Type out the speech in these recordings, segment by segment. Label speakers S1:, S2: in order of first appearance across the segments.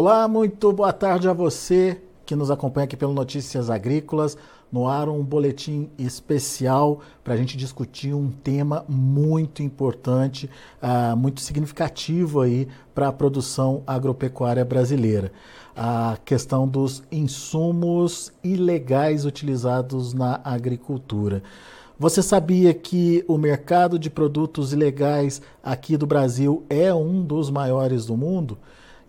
S1: Olá, muito boa tarde a você que nos acompanha aqui pelo Notícias Agrícolas. No ar, um boletim especial para a gente discutir um tema muito importante, uh, muito significativo aí para a produção agropecuária brasileira. A questão dos insumos ilegais utilizados na agricultura. Você sabia que o mercado de produtos ilegais aqui do Brasil é um dos maiores do mundo?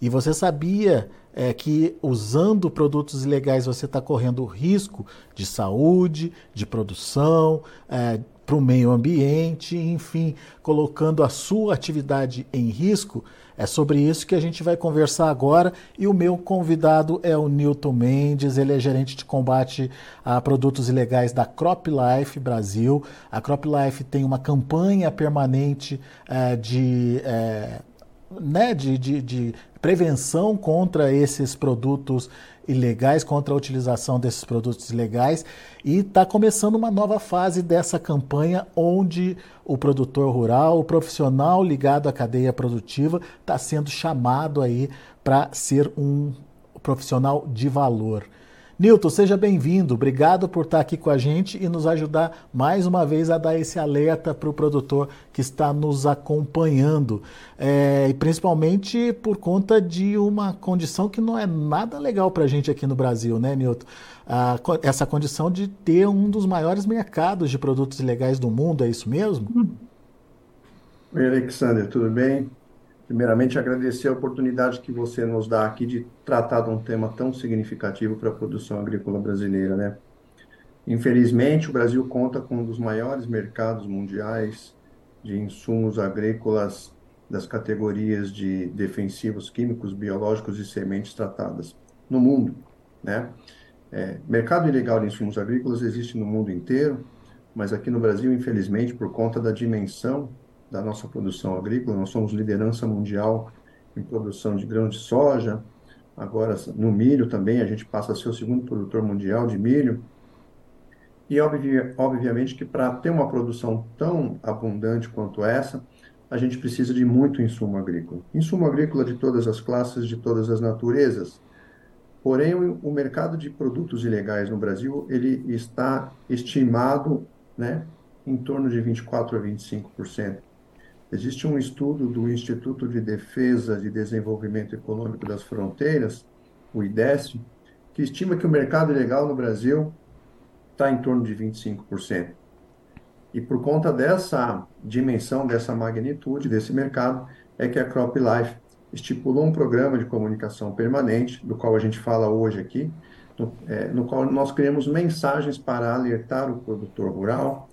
S1: E você sabia é, que usando produtos ilegais você está correndo risco de saúde, de produção, é, para o meio ambiente, enfim, colocando a sua atividade em risco. É sobre isso que a gente vai conversar agora e o meu convidado é o Newton Mendes, ele é gerente de combate a produtos ilegais da CropLife Brasil. A CropLife tem uma campanha permanente é, de é, né, de, de, de, prevenção contra esses produtos ilegais, contra a utilização desses produtos ilegais. E está começando uma nova fase dessa campanha, onde o produtor rural, o profissional ligado à cadeia produtiva, está sendo chamado aí para ser um profissional de valor. Nilton, seja bem-vindo. Obrigado por estar aqui com a gente e nos ajudar mais uma vez a dar esse alerta para o produtor que está nos acompanhando. É, e principalmente por conta de uma condição que não é nada legal para a gente aqui no Brasil, né, Nilton? Ah, essa condição de ter um dos maiores mercados de produtos ilegais do mundo, é isso mesmo?
S2: Oi, Alexander, tudo bem? Primeiramente, agradecer a oportunidade que você nos dá aqui de tratar de um tema tão significativo para a produção agrícola brasileira, né? Infelizmente, o Brasil conta com um dos maiores mercados mundiais de insumos agrícolas das categorias de defensivos químicos, biológicos e sementes tratadas no mundo, né? É, mercado ilegal de insumos agrícolas existe no mundo inteiro, mas aqui no Brasil, infelizmente, por conta da dimensão da nossa produção agrícola. Nós somos liderança mundial em produção de grãos de soja. Agora, no milho também, a gente passa a ser o segundo produtor mundial de milho. E, obviamente, que para ter uma produção tão abundante quanto essa, a gente precisa de muito insumo agrícola. Insumo agrícola de todas as classes, de todas as naturezas. Porém, o mercado de produtos ilegais no Brasil, ele está estimado né, em torno de 24% a 25%. Existe um estudo do Instituto de Defesa de Desenvolvimento Econômico das Fronteiras, o IDESF, que estima que o mercado ilegal no Brasil está em torno de 25%. E por conta dessa dimensão, dessa magnitude desse mercado, é que a CropLife estipulou um programa de comunicação permanente, do qual a gente fala hoje aqui, no, é, no qual nós criamos mensagens para alertar o produtor rural,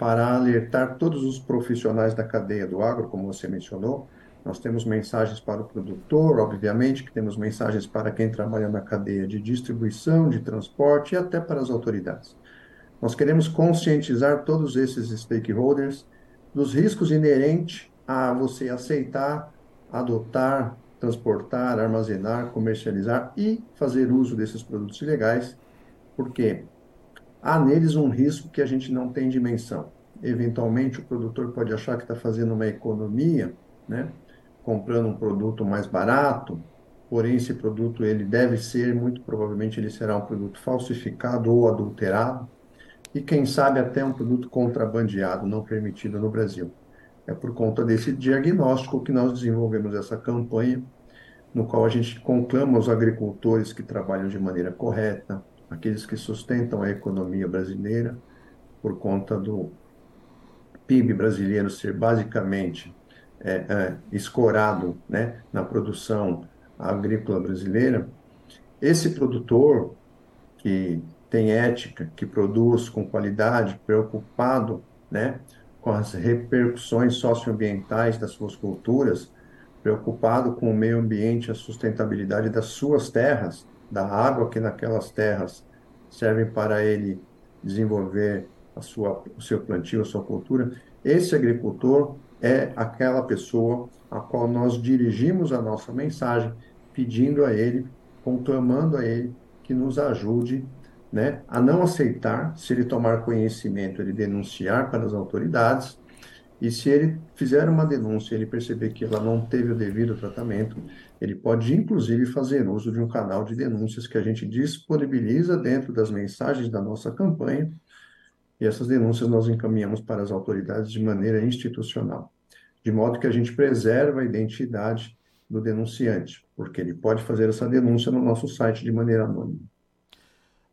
S2: para alertar todos os profissionais da cadeia do agro, como você mencionou. Nós temos mensagens para o produtor, obviamente, que temos mensagens para quem trabalha na cadeia de distribuição, de transporte e até para as autoridades. Nós queremos conscientizar todos esses stakeholders dos riscos inerentes a você aceitar, adotar, transportar, armazenar, comercializar e fazer uso desses produtos ilegais, porque há neles um risco que a gente não tem dimensão. Eventualmente, o produtor pode achar que está fazendo uma economia, né? comprando um produto mais barato, porém esse produto ele deve ser, muito provavelmente ele será um produto falsificado ou adulterado, e quem sabe até um produto contrabandeado, não permitido no Brasil. É por conta desse diagnóstico que nós desenvolvemos essa campanha, no qual a gente conclama os agricultores que trabalham de maneira correta, aqueles que sustentam a economia brasileira, por conta do PIB brasileiro ser basicamente é, é, escorado né, na produção agrícola brasileira, esse produtor que tem ética, que produz com qualidade, preocupado né, com as repercussões socioambientais das suas culturas, preocupado com o meio ambiente, a sustentabilidade das suas terras, da água que naquelas terras servem para ele desenvolver a sua, o seu plantio, a sua cultura, esse agricultor é aquela pessoa a qual nós dirigimos a nossa mensagem, pedindo a ele, conclamando a ele que nos ajude né, a não aceitar, se ele tomar conhecimento, ele denunciar para as autoridades E se ele fizer uma denúncia, ele perceber que ela não teve o devido tratamento, ele pode inclusive fazer uso de um canal de denúncias que a gente disponibiliza dentro das mensagens da nossa campanha, e essas denúncias nós encaminhamos para as autoridades de maneira institucional, de modo que a gente preserva a identidade do denunciante, porque ele pode fazer essa denúncia no nosso site de maneira anônima.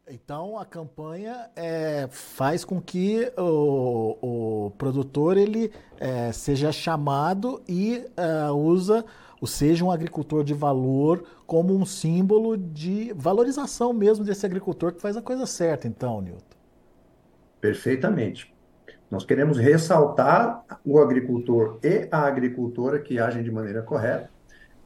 S1: Então a campanha é, faz com que o, o produtor ele é, seja chamado e é, usa, ou seja, um agricultor de valor como um símbolo de valorização mesmo desse agricultor que faz a coisa certa, então, Nilton.
S2: Perfeitamente. Nós queremos ressaltar o agricultor e a agricultora que agem de maneira correta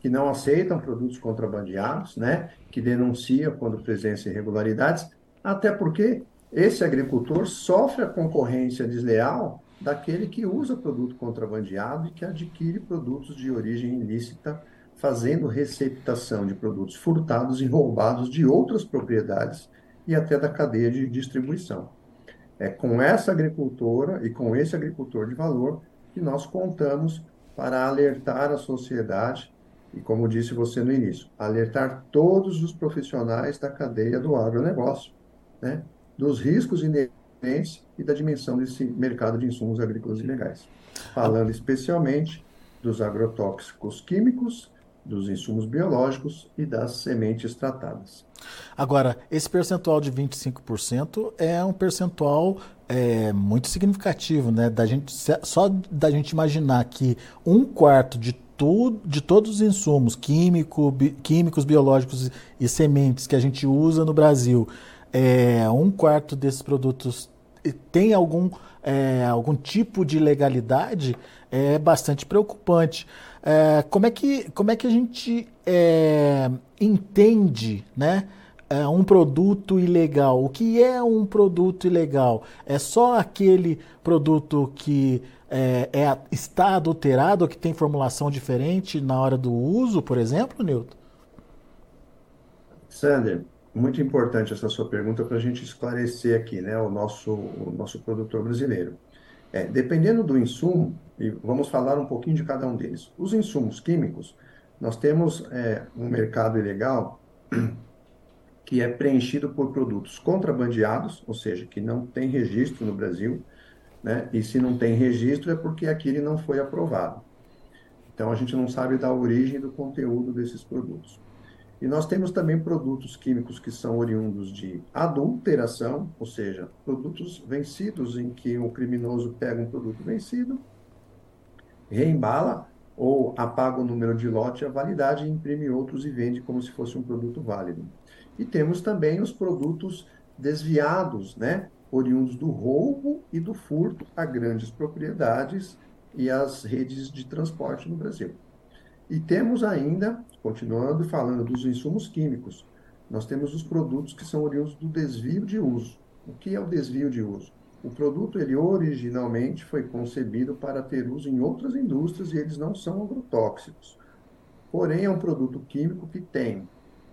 S2: que não aceitam produtos contrabandeados, né, que denunciam quando presenciam irregularidades, até porque esse agricultor sofre a concorrência desleal daquele que usa produto contrabandeado e que adquire produtos de origem ilícita, fazendo receptação de produtos furtados e roubados de outras propriedades e até da cadeia de distribuição. É com essa agricultora e com esse agricultor de valor que nós contamos para alertar a sociedade e, como disse você no início, alertar todos os profissionais da cadeia do agronegócio, né, dos riscos inerentes e da dimensão desse mercado de insumos agrícolas ilegais. Falando especialmente dos agrotóxicos químicos, dos insumos biológicos e das sementes tratadas.
S1: Agora, esse percentual de 25% é um percentual é, muito significativo, né? Da gente, só da gente imaginar que um quarto de de todos os insumos químico, bi, químicos, biológicos e sementes que a gente usa no Brasil, é, um quarto desses produtos tem algum, é, algum tipo de legalidade, é bastante preocupante. É, como, é que, como é que a gente é, entende né, é, um produto ilegal? O que é um produto ilegal? É só aquele produto que é, é, está adulterado que tem formulação diferente na hora do uso, por exemplo, Newton?
S2: Sander, muito importante essa sua pergunta para a gente esclarecer aqui, né, o nosso, o nosso produtor brasileiro. É, dependendo do insumo, e vamos falar um pouquinho de cada um deles. Os insumos químicos, nós temos é, um mercado ilegal que é preenchido por produtos contrabandeados, ou seja, que não tem registro no Brasil, né? E se não tem registro é porque aquele não foi aprovado. Então a gente não sabe da origem do conteúdo desses produtos. E nós temos também produtos químicos que são oriundos de adulteração, ou seja, produtos vencidos em que o criminoso pega um produto vencido, reembala ou apaga o número de lote, a validade, imprime outros e vende como se fosse um produto válido. E temos também os produtos desviados, né? oriundos do roubo e do furto a grandes propriedades e as redes de transporte no Brasil. E temos ainda, continuando falando dos insumos químicos, nós temos os produtos que são oriundos do desvio de uso. O que é o desvio de uso? O produto ele originalmente foi concebido para ter uso em outras indústrias e eles não são agrotóxicos. Porém, é um produto químico que tem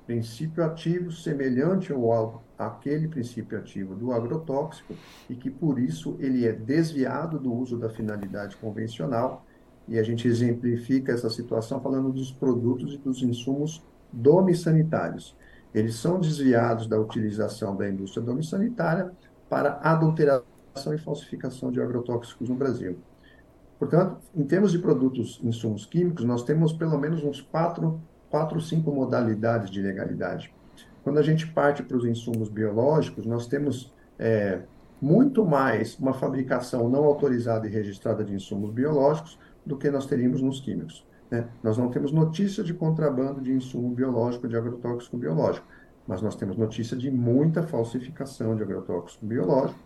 S2: princípio ativo semelhante ao aquele princípio ativo do agrotóxico e que por isso ele é desviado do uso da finalidade convencional e a gente exemplifica essa situação falando dos produtos e dos insumos domissanitários. Eles são desviados da utilização da indústria domissanitária para adulteração e falsificação de agrotóxicos no Brasil. Portanto, em termos de produtos, insumos químicos, nós temos pelo menos uns quatro quatro, cinco modalidades de legalidade. Quando a gente parte para os insumos biológicos, nós temos é, muito mais uma fabricação não autorizada e registrada de insumos biológicos do que nós teríamos nos químicos. Né? Nós não temos notícia de contrabando de insumo biológico, de agrotóxico biológico, mas nós temos notícia de muita falsificação de agrotóxico biológico,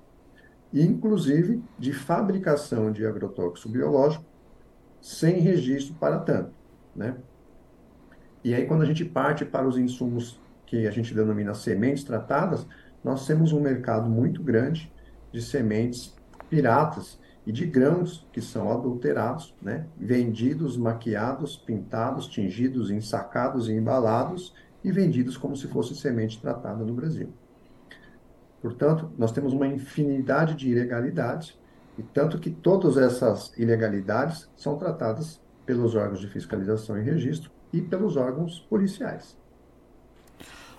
S2: inclusive de fabricação de agrotóxico biológico sem registro para tanto. Né? E aí, quando a gente parte para os insumos que a gente denomina sementes tratadas, nós temos um mercado muito grande de sementes piratas e de grãos que são adulterados, né? vendidos, maquiados, pintados, tingidos, ensacados e embalados e vendidos como se fosse semente tratada no Brasil. Portanto, nós temos uma infinidade de ilegalidades E tanto que todas essas ilegalidades são tratadas pelos órgãos de fiscalização e registro e pelos órgãos policiais.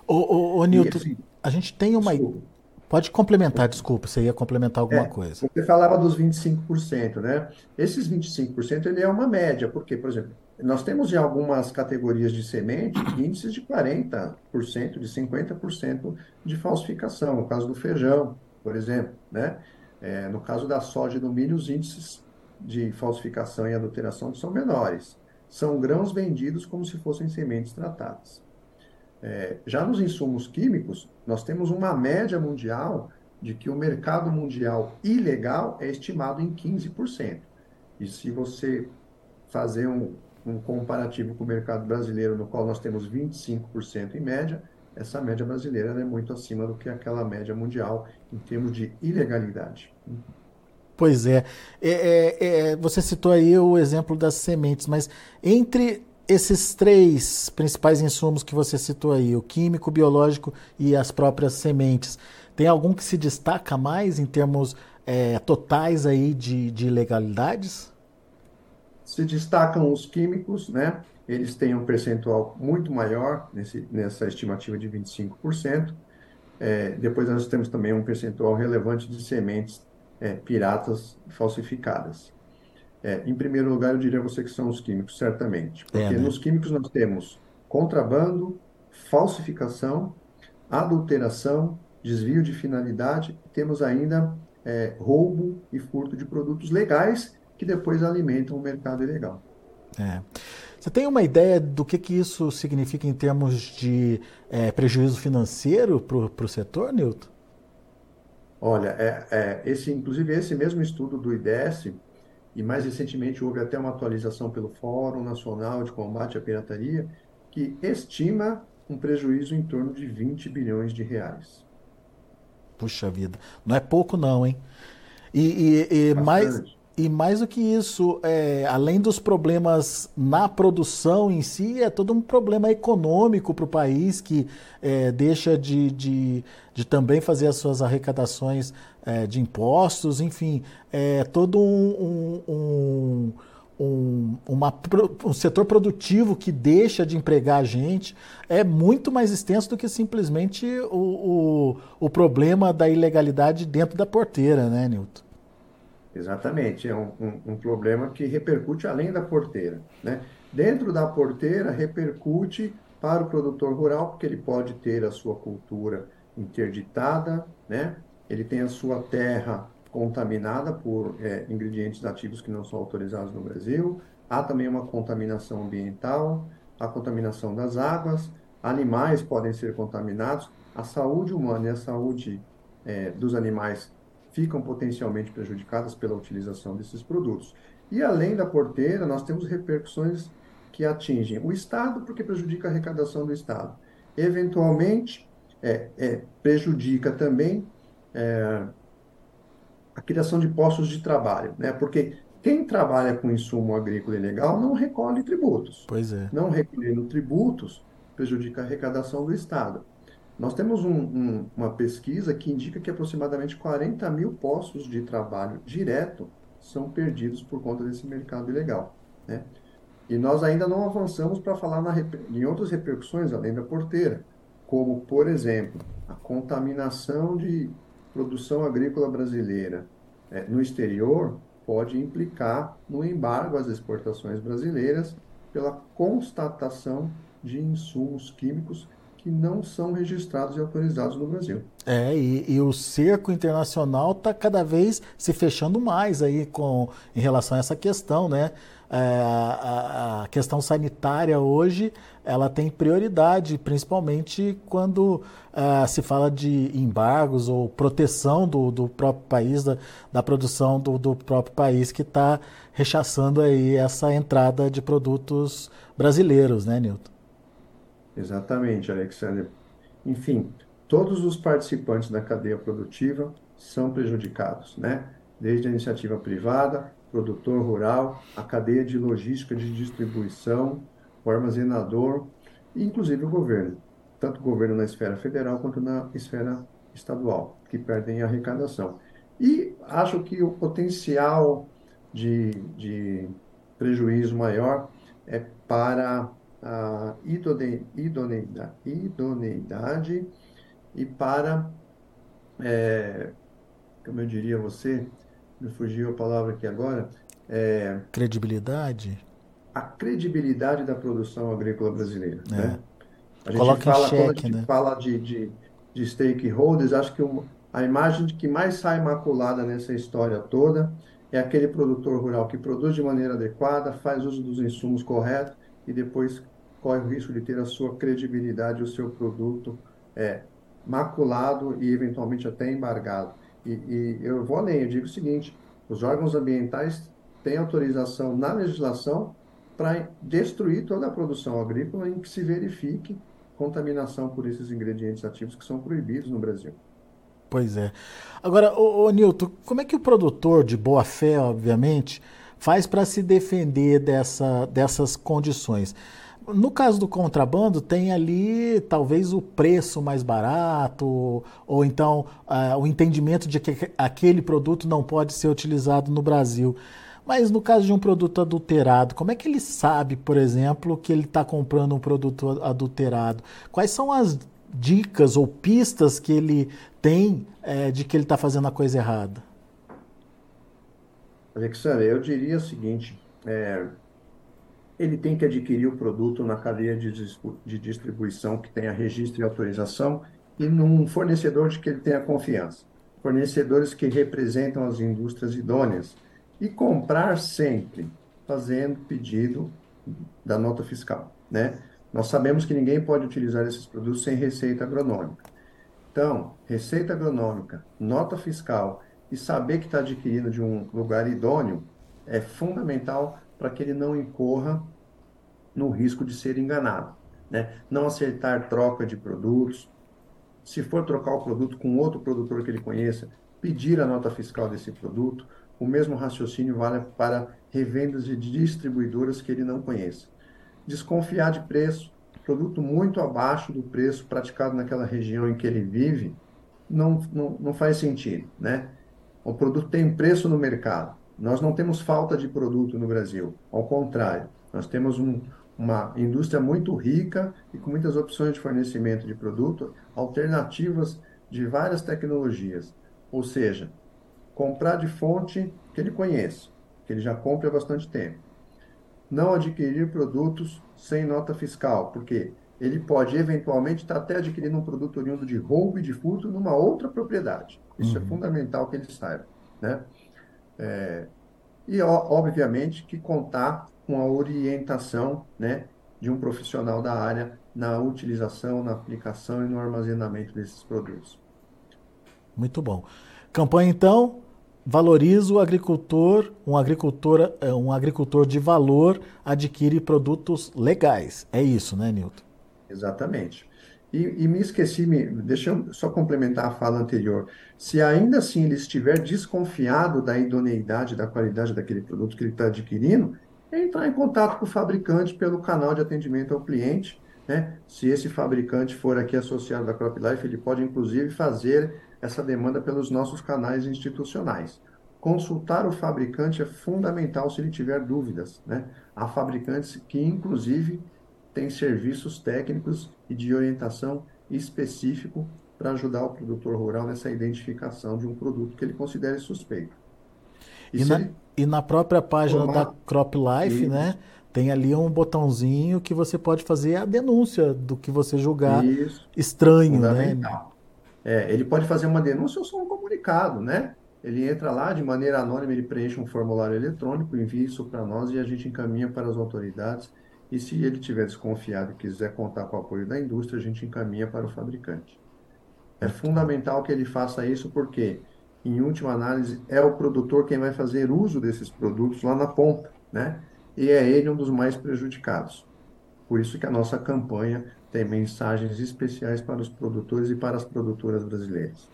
S1: Ô, ô, ô Nilton, assim, a gente tem uma. Desculpa. Pode complementar, desculpa, você ia complementar alguma
S2: é,
S1: coisa.
S2: Você falava dos 25%, né? Esses 25% ele é uma média, porque, por exemplo, nós temos em algumas categorias de semente índices de 40%, de 50% de falsificação, no caso do feijão, por exemplo, né? É, no caso da soja e do milho, os índices de falsificação e adulteração são menores. São grãos vendidos como se fossem sementes tratadas. É, já nos insumos químicos, nós temos uma média mundial de que o mercado mundial ilegal é estimado em 15%. E se você fazer um, um comparativo com o mercado brasileiro, no qual nós temos 25% em média, essa média brasileira é muito acima do que aquela média mundial em termos de ilegalidade.
S1: Pois é. é, é, é você citou aí o exemplo das sementes, mas entre esses três principais insumos que você citou aí, o químico, o biológico e as próprias sementes, tem algum que se destaca mais em termos é, totais aí de, de ilegalidades?
S2: Se destacam os químicos, né? Eles têm um percentual muito maior nesse, nessa estimativa de 25%. É, depois nós temos também um percentual relevante de sementes é, piratas falsificadas. É, em primeiro lugar, eu diria a você que são os químicos, certamente. Porque é, né? nos químicos nós temos contrabando, falsificação, adulteração, desvio de finalidade, temos ainda é, roubo e furto de produtos legais que depois alimentam o mercado ilegal.
S1: É. Você tem uma ideia do que, que isso significa em termos de é, prejuízo financeiro para o setor, Nilton?
S2: Olha, é, é, esse, inclusive esse mesmo estudo do IDES, e mais recentemente houve até uma atualização pelo Fórum Nacional de Combate à Pirataria, que estima um prejuízo em torno de 20 bilhões de reais.
S1: Puxa vida, não é pouco não, hein? E, e, e mais, e mais do que isso, é, além dos problemas na produção em si, é todo um problema econômico para o país que é, deixa de, de, de, também fazer as suas arrecadações é, de impostos, enfim, é todo um, um, um, uma, um setor produtivo que deixa de empregar a gente. É muito mais extenso do que simplesmente o, o, o problema da ilegalidade dentro da porteira, né, Nilton?
S2: Exatamente, é um, um, um, problema que repercute além da porteira. Né? Dentro da porteira, repercute para o produtor rural, porque ele pode ter a sua cultura interditada, né? ele tem a sua terra contaminada por é, ingredientes ativos que não são autorizados no Brasil, há também uma contaminação ambiental, a contaminação das águas, animais podem ser contaminados, a saúde humana e a saúde é, dos animais ficam potencialmente prejudicadas pela utilização desses produtos. E além da porteira, nós temos repercussões que atingem o Estado, porque prejudica a arrecadação do Estado. Eventualmente, é, é, prejudica também é, a criação de postos de trabalho, né? porque quem trabalha com insumo agrícola ilegal não recolhe tributos.
S1: Pois é.
S2: Não recolhendo tributos prejudica a arrecadação do Estado. Nós temos um, um, uma pesquisa que indica que aproximadamente 40 mil postos de trabalho direto são perdidos por conta desse mercado ilegal. Né? E nós ainda não avançamos para falar na, em outras repercussões além da porteira, como, por exemplo, a contaminação de produção agrícola brasileira é, no exterior pode implicar no embargo às exportações brasileiras pela constatação de insumos químicos que não são registrados e autorizados no Brasil.
S1: É, e, e o cerco internacional está cada vez se fechando mais aí com, em relação a essa questão, né? É, a, a, questão sanitária hoje ela tem prioridade, principalmente quando uh, se fala de embargos ou proteção do, do próprio país, da, da produção do, do próprio país que está rechaçando aí essa entrada de produtos brasileiros, né, Nilton?
S2: Exatamente, Alexander. Enfim, todos os participantes da cadeia produtiva são prejudicados, né? Desde a iniciativa privada, produtor rural, a cadeia de logística de distribuição, o armazenador e inclusive o governo, tanto o governo na esfera federal quanto na esfera estadual, que perdem a arrecadação. E acho que o potencial de, de prejuízo maior é para a idoneidade, idoneidade e para, é, como eu diria você, me fugiu a palavra aqui agora, é,
S1: credibilidade?
S2: A credibilidade da produção agrícola brasileira. É. Né?
S1: A gente Coloca fala, cheque,
S2: quando a gente
S1: né?
S2: fala de, de, de stakeholders, acho que a imagem que mais sai maculada nessa história toda é aquele produtor rural que produz de maneira adequada, faz uso dos insumos corretos e depois corre o risco de ter a sua credibilidade, o seu produto é, maculado e eventualmente até embargado. E, e eu vou além, eu digo o seguinte: os órgãos ambientais têm autorização na legislação para destruir toda a produção agrícola em que se verifique contaminação por esses ingredientes ativos que são proibidos no Brasil.
S1: Pois é. Agora, ô, ô Nilton, como é que o produtor, de boa fé, obviamente, faz para se defender dessa, dessas condições? No caso do contrabando, tem ali talvez o preço mais barato, ou então uh, o entendimento de que aquele produto não pode ser utilizado no Brasil. Mas no caso de um produto adulterado, como é que ele sabe, por exemplo, que ele está comprando um produto adulterado? Quais são as dicas ou pistas que ele tem é, de que ele está fazendo a coisa errada?
S2: Alexandre, eu diria o seguinte: é, ele tem que adquirir o produto na cadeia de, distribuição que tenha registro e autorização e num fornecedor de que ele tenha confiança. Fornecedores que representam as indústrias idôneas. E comprar sempre fazendo pedido da nota fiscal, né? Nós sabemos que ninguém pode utilizar esses produtos sem receita agronômica. Então, receita agronômica, nota fiscal e saber que está adquirindo de um lugar idôneo é fundamental para que ele não incorra no risco de ser enganado. Né? Não acertar troca de produtos. Se for trocar o produto com outro produtor que ele conheça, pedir a nota fiscal desse produto. O mesmo raciocínio vale para revendas de distribuidoras que ele não conheça. Desconfiar de preço, produto muito abaixo do preço praticado naquela região em que ele vive, não, não, não faz sentido, né? O produto tem preço no mercado. Nós não temos falta de produto no Brasil. Ao contrário, nós temos um, uma indústria muito rica e com muitas opções de fornecimento de produto, alternativas de várias tecnologias. Ou seja, comprar de fonte que ele conhece, que ele já compra há bastante tempo não adquirir produtos sem nota fiscal, porque ele pode eventualmente estar até adquirindo um produto oriundo de roubo e de furto numa outra propriedade. Isso é uhum. é fundamental que ele saiba. Né? É, e, obviamente, que contar com a orientação né, de um profissional da área na utilização, na aplicação e no armazenamento desses produtos.
S1: Muito bom. Campanha, então, valoriza o agricultor, um agricultor, é, um agricultor de valor adquire produtos legais. É isso, né, Nilton?
S2: Exatamente. E, e, me esqueci, me, deixa eu só complementar a fala anterior. Se ainda assim ele estiver desconfiado da idoneidade, da qualidade daquele produto que ele está adquirindo, é entrar em contato com o fabricante pelo canal de atendimento ao cliente. Né? Se esse fabricante for aqui associado da CropLife, ele pode inclusive fazer essa demanda pelos nossos canais institucionais. Consultar o fabricante é fundamental se ele tiver dúvidas. Né? Há fabricantes que, inclusive, têm serviços técnicos e de orientação específico para ajudar o produtor rural nessa identificação de um produto que ele considere suspeito.
S1: E, na, e na, própria página da Crop Life, né? Tem ali um botãozinho que você pode fazer a denúncia do que você julgar Isso. estranho, né?
S2: É, ele pode fazer uma denúncia ou só um comunicado, né? Ele entra lá de maneira anônima, ele preenche um formulário eletrônico, envia isso para nós e a gente encaminha para as autoridades. E se ele tiver desconfiado e quiser contar com o apoio da indústria, a gente encaminha para o fabricante. É fundamental que ele faça isso porque, em última análise, é o produtor quem vai fazer uso desses produtos lá na ponta, né? E é ele um dos mais prejudicados. Por isso que a nossa campanha tem mensagens especiais para os produtores e para as produtoras brasileiras.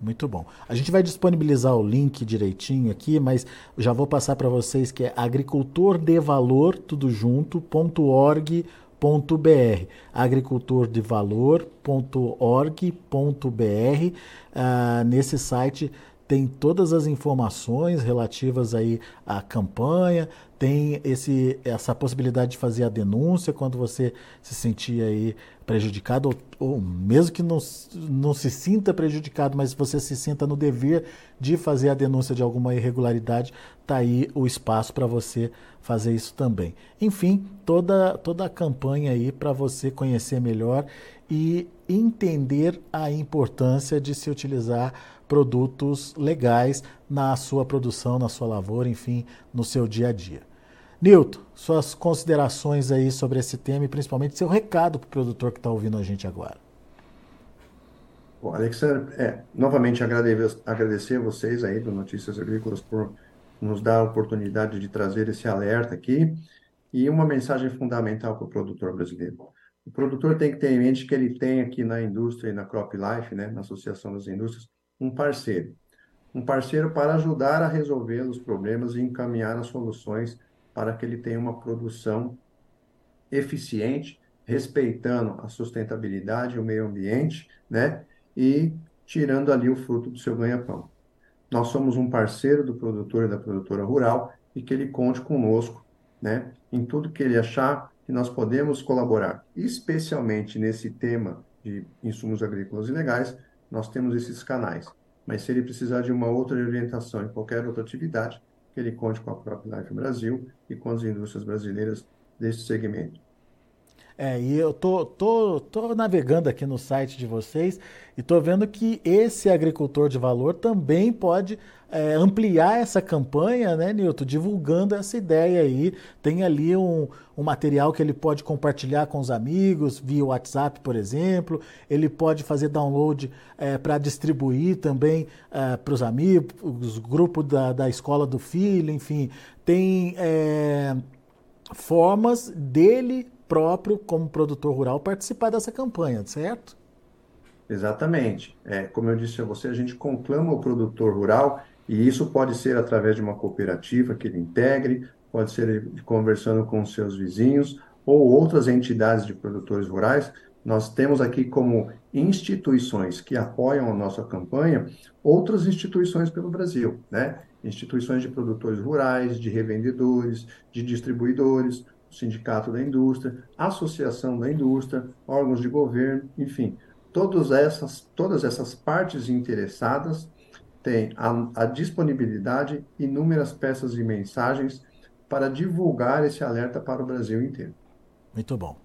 S1: Muito bom. A gente vai disponibilizar o link direitinho aqui, mas já vou passar para vocês que é agricultordevalor, tudo junto, ponto org, ponto br, agricultordevalor.org.br. Uh, nesse site tem todas as informações relativas aí à campanha, tem esse, essa possibilidade de fazer a denúncia quando você se sentir aí prejudicado, ou, ou, mesmo que não, não se sinta prejudicado, mas você se sinta no dever de fazer a denúncia de alguma irregularidade, está aí o espaço para você fazer isso também. Enfim, toda, toda a campanha aí para você conhecer melhor e entender a importância de se utilizar produtos legais na sua produção, na sua lavoura, enfim, no seu dia a dia. Nilton, suas considerações aí sobre esse tema e principalmente seu recado para o produtor que está ouvindo a gente agora.
S2: Bom, Alexandre, é, novamente agradecer, agradecer a vocês aí do Notícias Agrícolas por nos dar a oportunidade de trazer esse alerta aqui e uma mensagem fundamental para o produtor brasileiro. O produtor tem que ter em mente que ele tem aqui na indústria e na Crop Life, né, na Associação das Indústrias, um parceiro. Um parceiro para ajudar a resolver os problemas e encaminhar as soluções para que ele tenha uma produção eficiente, respeitando a sustentabilidade, o meio ambiente, né? E tirando ali o fruto do seu ganha-pão. Nós somos um parceiro do produtor e da produtora rural e que ele conte conosco, né? Em tudo que ele achar que nós podemos colaborar, especialmente nesse tema de insumos agrícolas ilegais, nós temos esses canais. Mas se ele precisar de uma outra orientação em qualquer outra atividade, que ele conte com a própria Life Brasil e com as indústrias brasileiras desse segmento.
S1: É, e eu tô, tô, tô navegando aqui no site de vocês e tô vendo que esse agricultor de valor também pode é, ampliar essa campanha, né, Nilton? Divulgando essa ideia aí. Tem ali um, um material que ele pode compartilhar com os amigos, via WhatsApp, por exemplo. Ele pode fazer download é, para distribuir também é, para os amigos, os grupos da, da escola do filho, enfim. Tem é, formas dele próprio, como produtor rural, participar dessa campanha, certo?
S2: Exatamente. É, como eu disse a você, a gente conclama o produtor rural e isso pode ser através de uma cooperativa que ele integre, pode ser conversando com seus vizinhos ou outras entidades de produtores rurais. Nós temos aqui como instituições que apoiam a nossa campanha outras instituições pelo Brasil, né? Instituições de produtores rurais, de revendedores, de distribuidores, Sindicato da Indústria, Associação da Indústria, órgãos de governo, enfim, todas essas, todas essas partes interessadas têm a, a disponibilidade inúmeras peças e mensagens para divulgar esse alerta para o Brasil inteiro.
S1: Muito bom.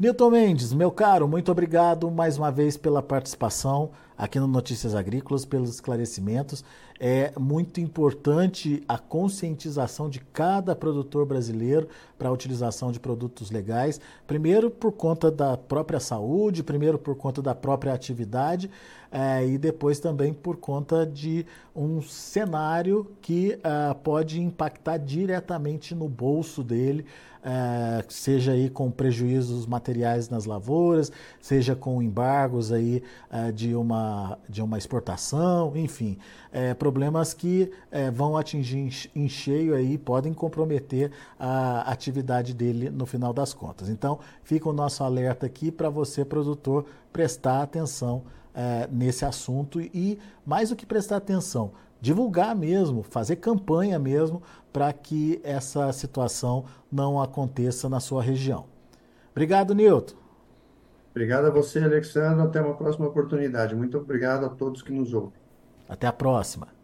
S1: Nilton Mendes, meu caro, muito obrigado mais uma vez pela participação aqui no Notícias Agrícolas, pelos esclarecimentos. É muito importante a conscientização de cada produtor brasileiro para a utilização de produtos legais, primeiro por conta da própria saúde, primeiro por conta da própria atividade é, e depois também por conta de um cenário que é, pode impactar diretamente no bolso dele é, seja aí com prejuízos materiais nas lavouras, seja com embargos aí é, de, uma, de uma exportação, enfim, problemas que vão atingir em cheio aí, podem comprometer a atividade dele no final das contas. Então, fica o nosso alerta aqui para você, produtor, prestar atenção é, nesse assunto e, mais do que prestar atenção, divulgar mesmo, fazer campanha mesmo para que essa situação não aconteça na sua região. Obrigado, Nilton.
S2: Obrigado a você, Alexandre. Até uma próxima oportunidade. Muito obrigado a todos que nos ouvem.
S1: Até a próxima.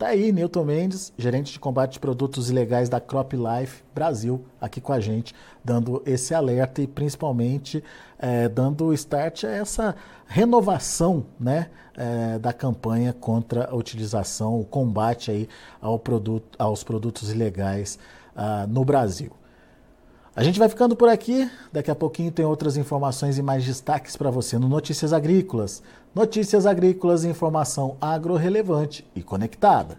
S1: Tá aí Newton Mendes, gerente de combate de produtos ilegais da Crop Life Brasil, aqui com a gente, dando esse alerta e principalmente é, dando start a essa renovação né, é, da campanha contra a utilização, o combate aí ao produto, aos produtos ilegais uh, no Brasil. A gente vai ficando por aqui. Daqui a pouquinho tem outras informações e mais destaques para você no Notícias Agrícolas. Notícias Agrícolas, informação agro-relevante e conectada.